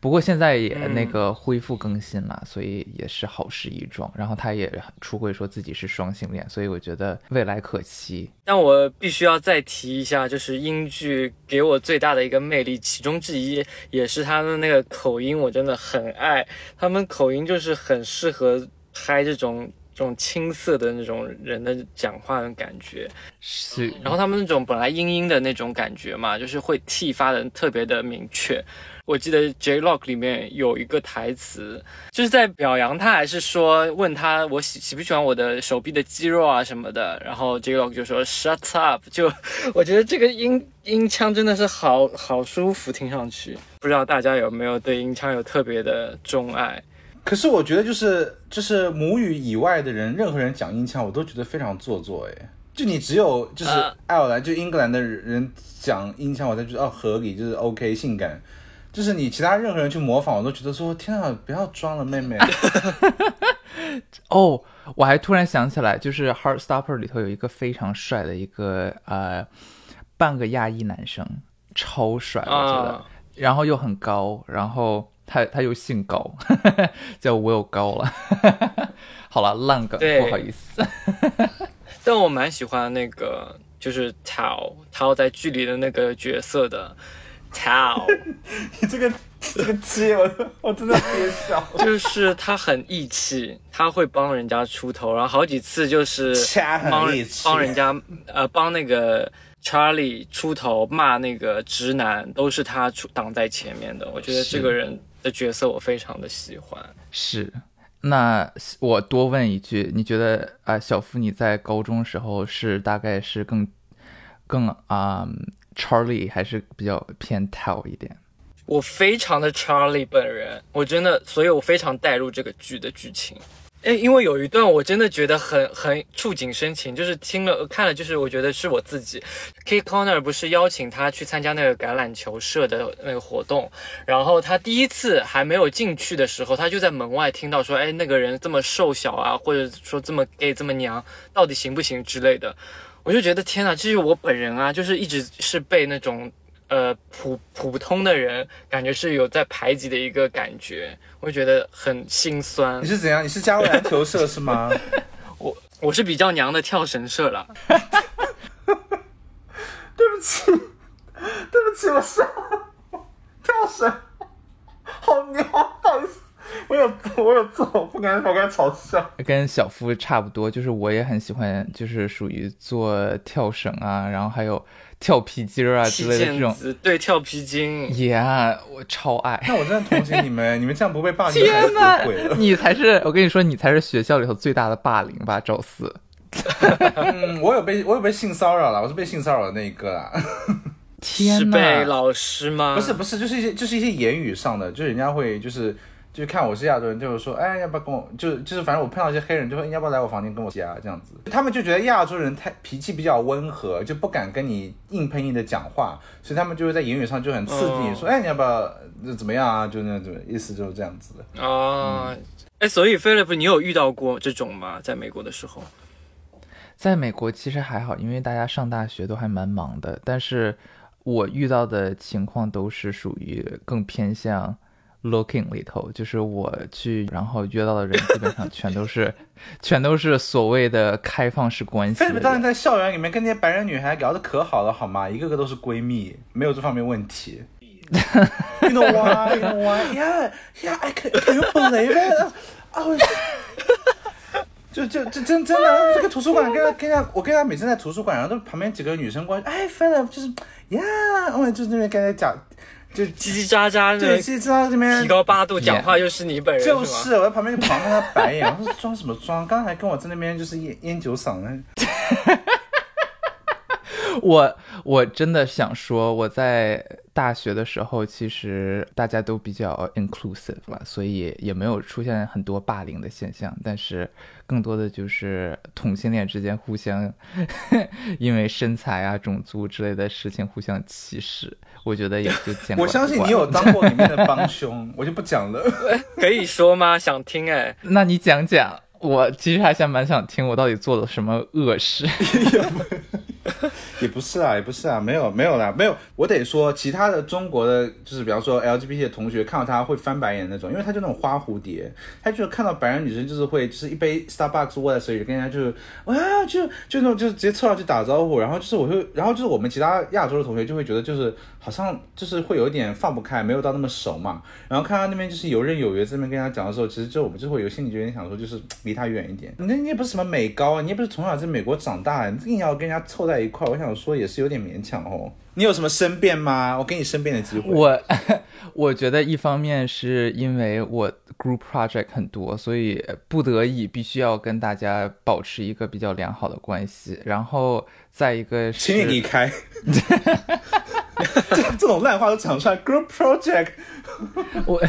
不过现在也嗯那个恢复更新了，所以也是好事一桩。然后他也出柜说自己是双性恋，所以我觉得未来可期。但我必须要再提一下，就是英剧给我最大的一个魅力，其中之一也是他的那个口音，我真的很爱。他们口音就是很适合拍这种这种青涩的那种人的讲话的感觉。是，然后他们那种本来阴阴的那种感觉嘛，就是会剃发的特别的明确。我记得《J Lock》里面有一个台词，就是在表扬他，还是说问他我喜喜不喜欢我的手臂的肌肉啊什么的。然后 J Lock 就说 “Shut up”，就我觉得这个音音腔真的是好好舒服，听上去。不知道大家有没有对音腔有特别的钟爱？可是我觉得就是就是母语以外的人，任何人讲音腔，我都觉得非常做作哎。就你只有就是呃爱尔兰就英格兰的人讲音腔，我才觉得哦合理，就是 OK 性感。就是你其他任何人去模仿，我都觉得说天啊，不要装了，妹妹。哦，我还突然想起来，就是《Heartstopper》里头有一个非常帅的一个呃半个亚裔男生，超帅，我觉得，啊然后又很高，然后他他又姓高，叫 Will 高了。好了，烂梗，不好意思。但我蛮喜欢那个，就是 Tao Tao 在剧里的那个角色的 Tao。你这个这个鸡，我我真的憋笑。就是他很义气，他会帮人家出头，然后好几次就是帮帮人家呃帮那个 Charlie 出头骂那个直男，都是他出挡在前面的。我觉得这个人的角色我非常的喜欢。是，那我多问一句，你觉得啊、小夫你在高中时候是大概是更更啊、Charlie 还是比较偏 Tao 一点？我非常的 Charlie 本人，我真的，所以我非常带入这个剧的剧情。哎，因为有一段我真的觉得很很触景生情，就是听了看了，就是我觉得是我自己。K Connor 不是邀请他去参加那个橄榄球社的那个活动，然后他第一次还没有进去的时候，他就在门外听到说，哎，那个人这么瘦小啊，或者说这么 gay 这么娘，到底行不行之类的。我就觉得天哪，这是我本人啊，就是一直是被那种呃普普通的人感觉是有在排挤的一个感觉，我就觉得很心酸你。是怎样？你是加入篮球社是吗？我我是比较娘的跳绳社了，对不起，对不起，我是跳绳，好牛，不好意思，我有我有做，不敢我敢嘲笑。跟小夫差不多，就是我也很喜欢，就是属于做跳绳啊，然后还有跳皮筋儿啊之类的这种。对，跳皮筋。Yeah，我超爱。那我真的同情你们，你们这样不被霸凌天哪，你才是，我跟你说，你才是学校里头最大的霸凌吧，赵四。嗯，我有被我有被性骚扰了，我是被性骚扰的那一个啦。天，是被老师吗？不是不是，就是一些就是一些言语上的，就是人家会就是就是看我是亚洲人，就是说，哎，要不要跟我？就就是反正我碰到一些黑人，就说要不要来我房间跟我家这样子。他们就觉得亚洲人太脾气比较温和，就不敢跟你硬碰硬的讲话，所以他们就会在言语上就很刺激你，说，哎，你要不要怎么样啊？就那种意思就是这样子的啊。哎，所以 Philip，你有遇到过这种吗？在美国的时候？在美国其实还好，因为大家上大学都还蛮忙的，但是。我遇到的情况都是属于更偏向 looking 里头，就是我去然后约到的人基本上全都是，全都是所谓的开放式关系。当年在校园里面跟那些白人女孩聊的可好了，好吗？一个个都是闺蜜，没有这方面问题。You know why? You know why? Yeah, yeah. I can. Can you believe it? Oh. 就就就真真的，这个图书馆跟 跟他，我跟他每次在图书馆，然后都旁边几个女生过来，哎，Philip 就是呀，我就是那边跟他讲，就叽叽喳喳，对，叽叽喳喳这边提高八度讲话，又是你本人，就是我在旁边就狂看他白眼，我说装什么装？刚才跟我在那边就是烟烟酒嗓呢。我我真的想说，我在大学的时候，其实大家都比较 inclusive 了，所以也没有出现很多霸凌的现象。但是更多的就是同性恋之间互相 因为身材啊、种族之类的事情互相歧视。我觉得也就见过。我相信你有当过里面的帮 凶，我就不讲了。可以说吗？想听哎？那你讲讲。我其实还想蛮想听我到底做了什么恶事。也不是啊，也不是啊，没有没有啦，没有。我得说，其他的中国的，就是比方说 LGBT 的同学看到他会翻白眼那种，因为他就那种花蝴蝶，他就看到白人女生就是会，就是一杯 Starbucks 握在手里，跟人家就是哇，就就那种就是直接凑上去打招呼，然后就是我会，然后就是我们其他亚洲的同学就会觉得就是好像就是会有一点放不开，没有到那么熟嘛。然后看到那边就是游刃有余这边跟他讲的时候，其实就我们就会有心里就有点想说，就是离他远一点。那你也不是什么美高啊，你也不是从小在美国长大，你硬要跟人家凑在一块，我想说也是有点勉强哦。你有什么申辩吗？我给你申辩的机会。我 我觉得一方面是因为我 group project 很多，所以不得已必须要跟大家保持一个比较良好的关系。然后再一个是，请你离开。这种烂话都讲出来，group project。我。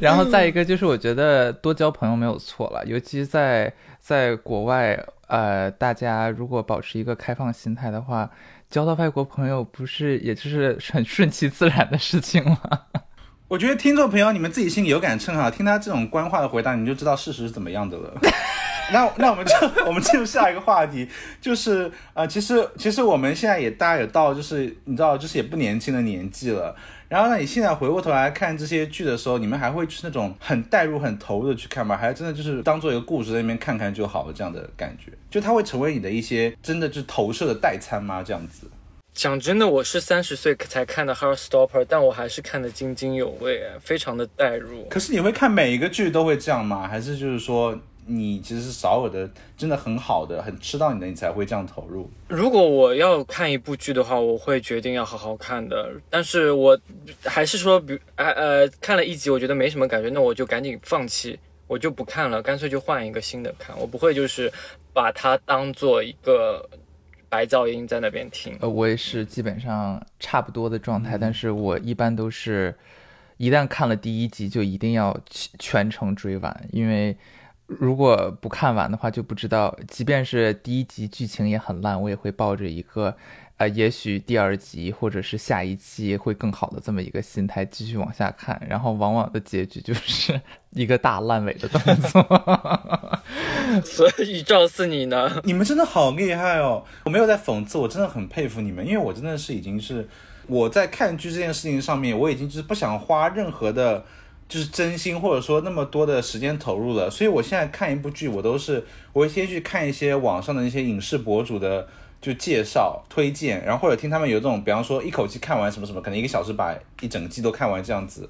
然后再一个就是，我觉得多交朋友没有错了，尤其在在国外，呃，大家如果保持一个开放心态的话，交到外国朋友不是也就是 很顺其自然的事情吗？我觉得听众朋友你们自己心里有杆秤哈，听他这种官话的回答，你就知道事实是怎么样的了。那那我们就我们进入下一个话题，就是呃，其实其实我们现在也大家也到就是你知道就是也不年轻的年纪了。然后呢，你现在回过头来看这些剧的时候，你们还会就是那种很带入、很投入的去看吗？还是真的就是当做一个故事在那边看看就好了这样的感觉？就它会成为你的一些真的就投射的代餐吗？这样子？讲真的，我是三十岁才看的《Heartstopper》，但我还是看得津津有味，非常的带入。可是你会看每一个剧都会这样吗？还是就是说？你其实是少有的，真的很好的，很吃到你的，你才会这样投入。如果我要看一部剧的话，我会决定要好好看的。但是我还是说，比呃呃看了一集，我觉得没什么感觉，那我就赶紧放弃，我就不看了，干脆就换一个新的看。我不会就是把它当做一个白噪音在那边听。呃，我也是基本上差不多的状态，但是我一般都是一旦看了第一集，就一定要全程追完，因为。如果不看完的话，就不知道。即便是第一集剧情也很烂，我也会抱着一个，呃，也许第二集或者是下一季会更好的这么一个心态继续往下看。然后往往的结局就是 一个大烂尾的动作。所以赵四你呢？你们真的好厉害哦！我没有在讽刺，我真的很佩服你们，因为我真的是已经是我在看剧这件事情上面，我已经就是不想花任何的。就是真心，或者说那么多的时间投入了，所以我现在看一部剧，我都是我会先去看一些网上的那些影视博主的就介绍、推荐，然后或者听他们有这种，比方说一口气看完什么什么，可能一个小时把一整季都看完这样子。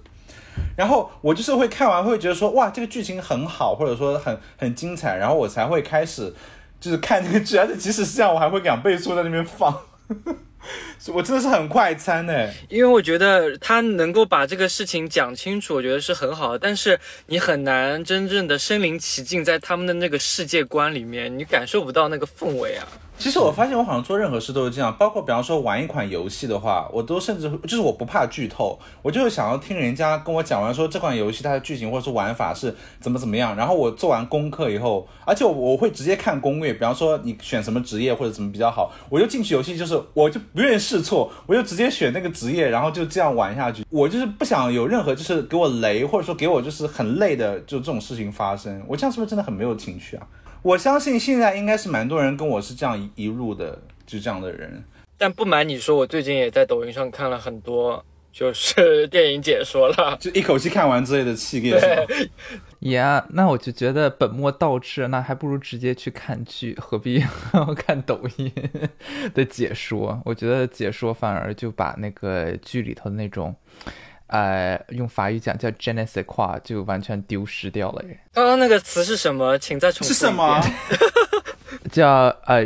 然后我就是会看完会觉得说哇这个剧情很好，或者说很很精彩，然后我才会开始就是看这个剧，而且即使是这样，我还会两倍速在那边放。我真的是很快餐呢，因为我觉得他能够把这个事情讲清楚，我觉得是很好的。但是你很难真正的身临其境在他们的那个世界观里面，你感受不到那个氛围啊。其实我发现我好像做任何事都是这样，包括比方说玩一款游戏的话，我都甚至就是我不怕剧透，我就是想要听人家跟我讲完说这款游戏它的剧情或者是玩法是怎么怎么样，然后我做完功课以后，而且我会直接看攻略，比方说你选什么职业或者怎么比较好，我就进去游戏就是我就不愿意试错，我就直接选那个职业，然后就这样玩下去。我就是不想有任何就是给我雷或者说给我就是很累的就这种事情发生，我这样是不是真的很没有情趣啊？我相信现在应该是蛮多人跟我是这样一路的，就这样的人。但不瞒你说，我最近也在抖音上看了很多，就是 电影解说了，就一口气看完之类的系列。呀，那我就觉得本末倒置，那还不如直接去看剧，何必 看抖音的解说？我觉得解说反而就把那个剧里头的那种。呃，用法语讲叫 g e n e s i q u a 就完全丢失掉了。刚刚那个词是什么？请再重复。是什么？叫呃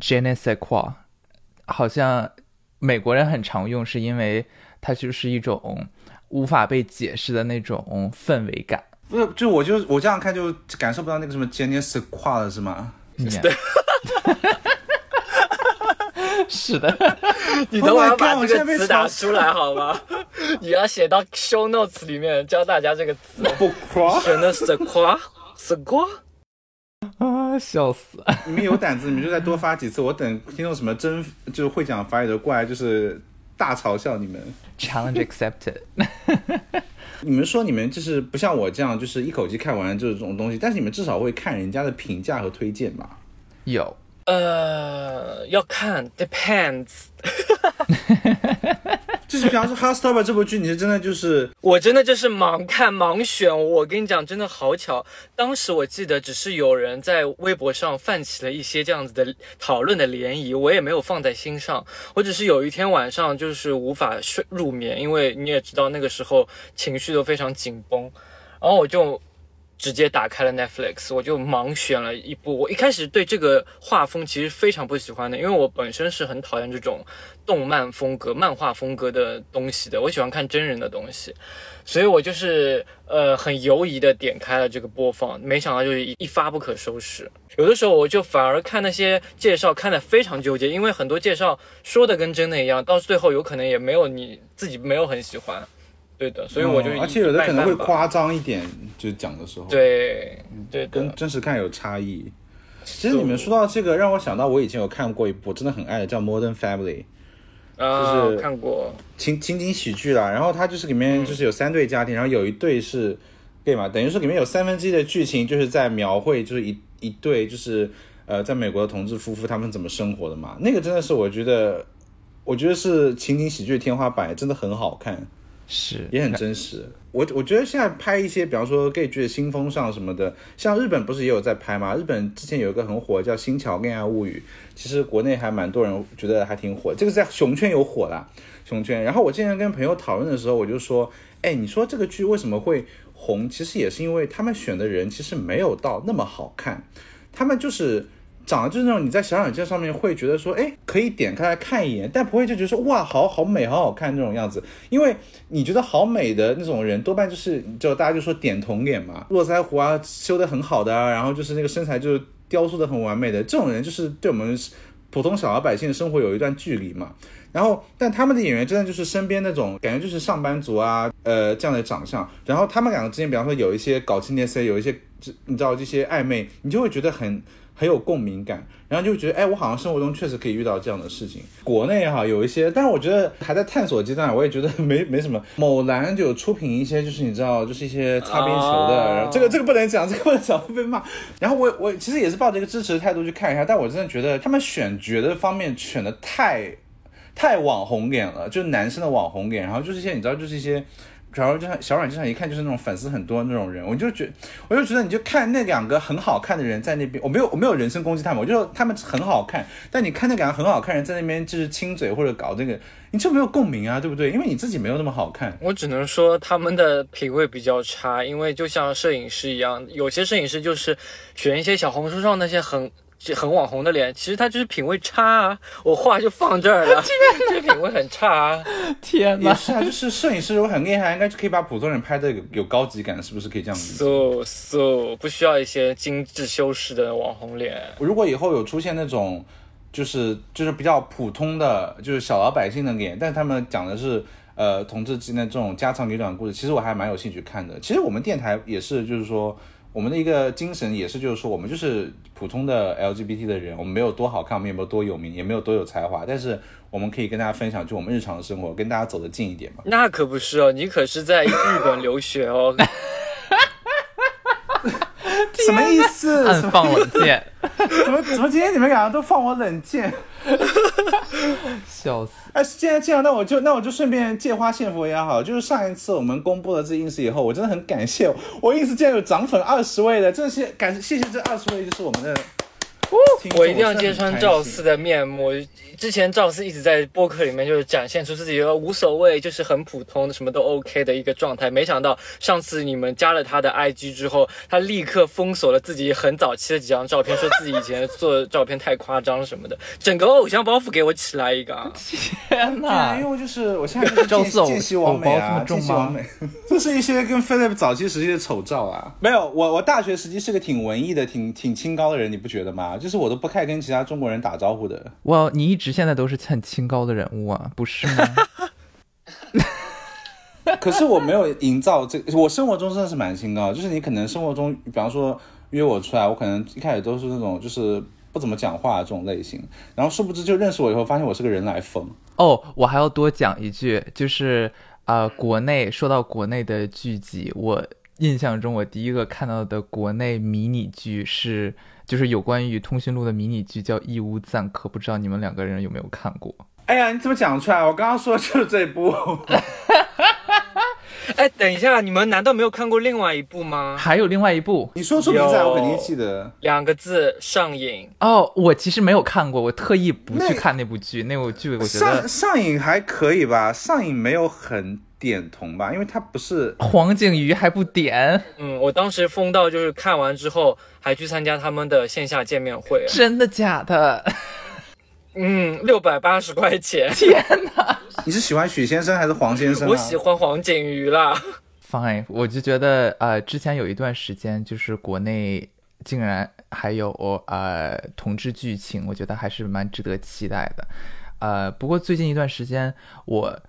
g e n e s i q u a 好像美国人很常用，是因为它就是一种无法被解释的那种氛围感。不是，就我就我这样看就感受不到那个什么 g e n e s i q u a 了，是吗？对。是的，你等会要把这个词打出来好吗？你要写到 show notes 里面教大家这个词。不夸，真的是夸，是夸啊！笑死！你们有胆子，你们就再多发几次。我等听到什么真就是会讲法语的过来，就是大嘲笑你们。Challenge accepted。你们说你们就是不像我这样，就是一口气看完这种东西，但是你们至少会看人家的评价和推荐吧？有。呃，要看，depends。就是比方说《Hot Stopper》这部剧，你是真的就是，我真的就是盲看盲选。我跟你讲，真的好巧，当时我记得只是有人在微博上泛起了一些这样子的讨论的涟漪，我也没有放在心上。我只是有一天晚上就是无法睡入眠，因为你也知道那个时候情绪都非常紧绷，然后我就。直接打开了 Netflix，我就盲选了一部。我一开始对这个画风其实非常不喜欢的，因为我本身是很讨厌这种动漫风格、漫画风格的东西的。我喜欢看真人的东西，所以我就是呃很犹疑的点开了这个播放，没想到就是一发不可收拾。有的时候我就反而看那些介绍看的非常纠结，因为很多介绍说的跟真的一样，到最后有可能也没有你自己没有很喜欢。对的，所以我就而且有的可能会夸张一点，就讲的时候，对对，跟真实看有差异。其实你们说到这个，让我想到我以前有看过一部真的很爱的，叫《Modern Family》，就是看过情情景喜剧啦。然后它就是里面就是有三对家庭，然后有一对是 gay 嘛，等于说里面有三分之一的剧情就是在描绘就是一一对就是呃在美国的同志夫妇他们怎么生活的嘛。那个真的是我觉得，我觉得是情景喜剧的天花板，真的很好看。是，也很真实。我我觉得现在拍一些，比方说 gay 剧的新风尚什么的，像日本不是也有在拍吗？日本之前有一个很火叫《新桥恋爱物语》，其实国内还蛮多人觉得还挺火。这个在熊圈有火的，熊圈。然后我之前跟朋友讨论的时候，我就说，哎，你说这个剧为什么会红？其实也是因为他们选的人其实没有到那么好看，他们就是。长得就是那种你在小软件上面会觉得说，哎，可以点开来看一眼，但不会就觉得说，哇，好好美，好好看那种样子。因为你觉得好美的那种人，多半就是就大家就说点瞳脸嘛，络腮胡啊修得很好的啊，然后就是那个身材就是雕塑的很完美的这种人，就是对我们普通小老百姓的生活有一段距离嘛。然后，但他们的演员真的就是身边那种感觉就是上班族啊，呃这样的长相。然后他们两个之间，比方说有一些搞青年 C，有一些你知道这些暧昧，你就会觉得很。很有共鸣感，然后就觉得，哎，我好像生活中确实可以遇到这样的事情。国内哈有一些，但是我觉得还在探索阶段，我也觉得 没没什么。某蓝就有出品一些，就是你知道，就是一些擦边球的，然后这个这个不能讲，这个不能讲会被骂。然后我我其实也是抱着一个支持的态度去看一下，但我真的觉得他们选角的方面选的太太网红脸了，就是男生的网红脸，然后就是一些你知道，就是一些。小软件上小软件上一看就是那种粉丝很多那种人，我就觉我就觉得你就看那两个很好看的人在那边，我没有我没有人身攻击他们，我就说他们很好看，但你看那两个很好看人在那边就是亲嘴或者搞那个，你就没有共鸣啊，对不对？因为你自己没有那么好看。我只能说他们的品味比较差，因为就像摄影师一样，有些摄影师就是选一些小红书上那些很。就很网红的脸，其实他就是品味差啊！我话就放这儿了，这品味很差啊！天哪，也是啊，就是摄影师如果很厉害，应该就可以把普通人拍的有有高级感，是不是可以这样子？so so 不需要一些精致修饰的网红脸。如果以后有出现那种，就是就是比较普通的，就是小老百姓的脸，但是他们讲的是呃同志之间的这种家长里短故事，其实我还蛮有兴趣看的。其实我们电台也是，就是说。我们的一个精神也是，就是说，我们就是普通的 LGBT 的人，我们没有多好看，我们也没有多有名，也没有多有才华，但是我们可以跟大家分享，就我们日常的生活，跟大家走得近一点嘛。那可不是哦，你可是在日本留学哦。什么意思？暗放冷箭？怎么怎么今天你们两个都放我冷箭？哈 哈笑死！哎，既然这样，那我就那我就顺便借花献佛也好。就是上一次我们公布了这 ins 以后，我真的很感谢我 ins 竟然有涨粉二十位的，真的是感谢谢这二十位，就是我们的。我一定要揭穿赵四的面目。之前赵四一直在播客里面就是展现出自己无所谓，就是很普通的什么都 OK 的一个状态。没想到上次你们加了他的 IG 之后，他立刻封锁了自己很早期的几张照片，说自己以前做的照片太夸张什么的，整个偶像包袱给我起来一个。天哪！因为就是我现在就是见见习完美啊，见习完美。这是一些跟 Philip 早期时期的丑照啊。没有，我我大学时期是个挺文艺的、挺挺清高的人，你不觉得吗？就是我都不太跟其他中国人打招呼的。哇，你一直现在都是很清高的人物啊，不是吗？可是我没有营造这，我生活中真的是蛮清高。就是你可能生活中，比方说约我出来，我可能一开始都是那种就是不怎么讲话这种类型，然后殊不知就认识我以后，发现我是个人来疯。哦，我还要多讲一句，就是啊，国内说到国内的剧集，我印象中我第一个看到的国内迷你剧是。就是有关于通讯录的迷你剧叫《义乌赞客》，不知道你们两个人有没有看过？哎呀，你怎么讲出来？我刚刚说的就是这部。哎，等一下，你们难道没有看过另外一部吗？还有另外一部，你说出名字，我肯定记得。两个字，上瘾。哦，我其实没有看过，我特意不去看那部剧。那部剧我觉得上上瘾还可以吧，上瘾没有很。点同吧，因为它不是黄景瑜还不点。嗯，我当时疯到就是看完之后还去参加他们的线下见面会。真的假的？嗯，六百八十块钱。天哪！你是喜欢许先生还是黄先生？我喜欢黄景瑜啦。Fine，我就觉得呃，之前有一段时间就是国内竟然还有呃同志剧情，我觉得还是蛮值得期待的。呃，不过最近一段时间我。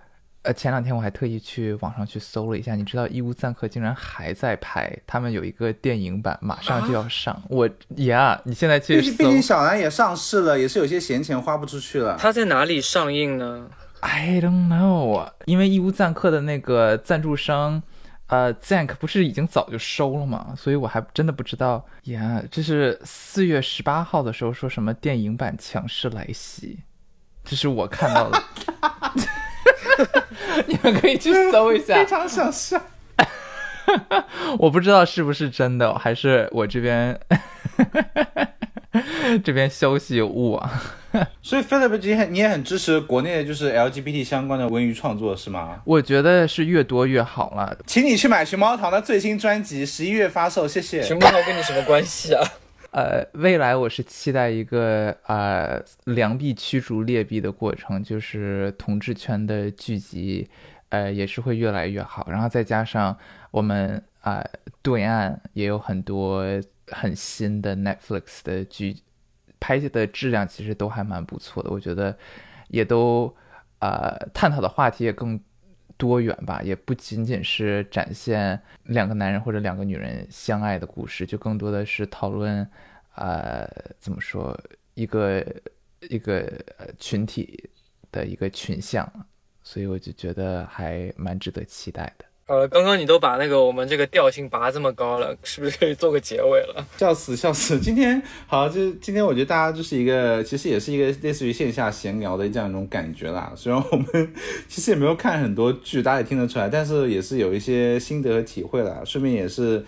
呃，前两天我还特意去网上去搜了一下，你知道《义乌赞客》竟然还在拍，他们有一个电影版，马上就要上。我呀，你现在去搜，毕竟小兰也上市了，也是有些闲钱花不出去了。他在哪里上映呢？I don't know，因为《义乌赞客》的那个赞助商，呃，Zank 不是已经早就收了吗，所以我还真的不知道。呀，这是四月十八号的时候说什么电影版强势来袭，这是我看到的。可以去搜一下，非常想笑。我不知道是不是真的，还是我这边 这边消息有误啊。所以 Philip 今天你也很支持国内的就是 LGBT 相关的文娱创作是吗？我觉得是越多越好了。请你去买熊猫糖的最新专辑，十一月发售，谢谢。熊猫糖跟你什么关系啊？呃，未来我是期待一个呃良币驱逐劣币的过程，就是同志圈的聚集，呃也是会越来越好。然后再加上我们啊对岸也有很多很新的 Netflix 的剧，拍的质量其实都还蛮不错的。我觉得也都呃探讨的话题也更。多元吧，也不仅仅是展现两个男人或者两个女人相爱的故事，就更多的是讨论，呃，怎么说一个一个群体的一个群像，所以我就觉得还蛮值得期待的。呃，刚刚你都把那个我们这个调性拔这么高了，是不是可以做个结尾了？笑死笑死！今天好，就是今天我觉得大家就是一个，其实也是一个类似于线下闲聊的这样一种感觉啦。虽然我们其实也没有看很多剧，大家也听得出来，但是也是有一些心得和体会啦。顺便也是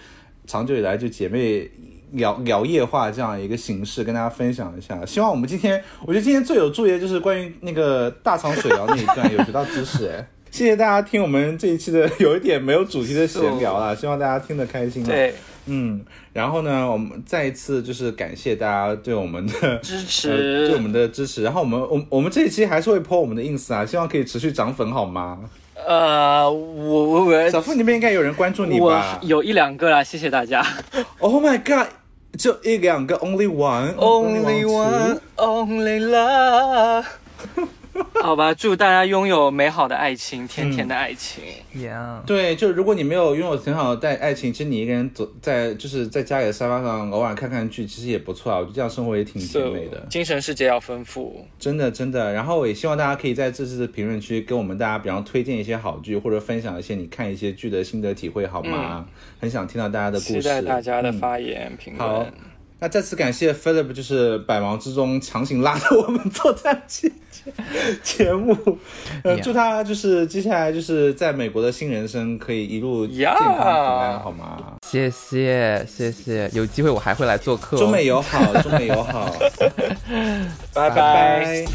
长久以来就姐妹聊聊夜话这样一个形式跟大家分享一下。希望我们今天，我觉得今天最有助于的就是关于那个大肠水疗那一段有学到知识哎。谢谢大家听我们这一期的有一点没有主题的闲聊啊，希望大家听得开心。对，嗯，然后呢，我们再一次就是感谢大家对我们的 支呃持对我们的支持。然后我们我我们这一期还是会 po 我们的 ins 啊，希望可以持续涨粉好吗？呃，我我我小付那边应该有人关注你我吧有一两个啦，谢谢大家。？Oh my god，就一两个，only one，only one, only love。好吧，祝大家拥有美好的爱情，甜甜的爱情。Yeah，对，就如果你没有拥有很好的爱爱情，其实你一个人走在就是在家里的沙发上，偶尔看看剧，其实也不错啊。我觉得这样生活也挺甜美的。精神世界要丰富。真的真的，然后我也希望大家可以在这次的评论区给我们大家，比方推荐一些好剧，或者分享一些你看一些剧的心得体会，好吗？很想听到大家的故事，期待大家的嗯发言评好论。那再次感谢 Philip，就是百忙之中强行拉着我们做这期节目，呃祝他就是接下来就是在美国的新人生可以一路健康平安，好吗？谢谢谢谢，有机会我还会来做客、哦。中美友好，中美友好，拜拜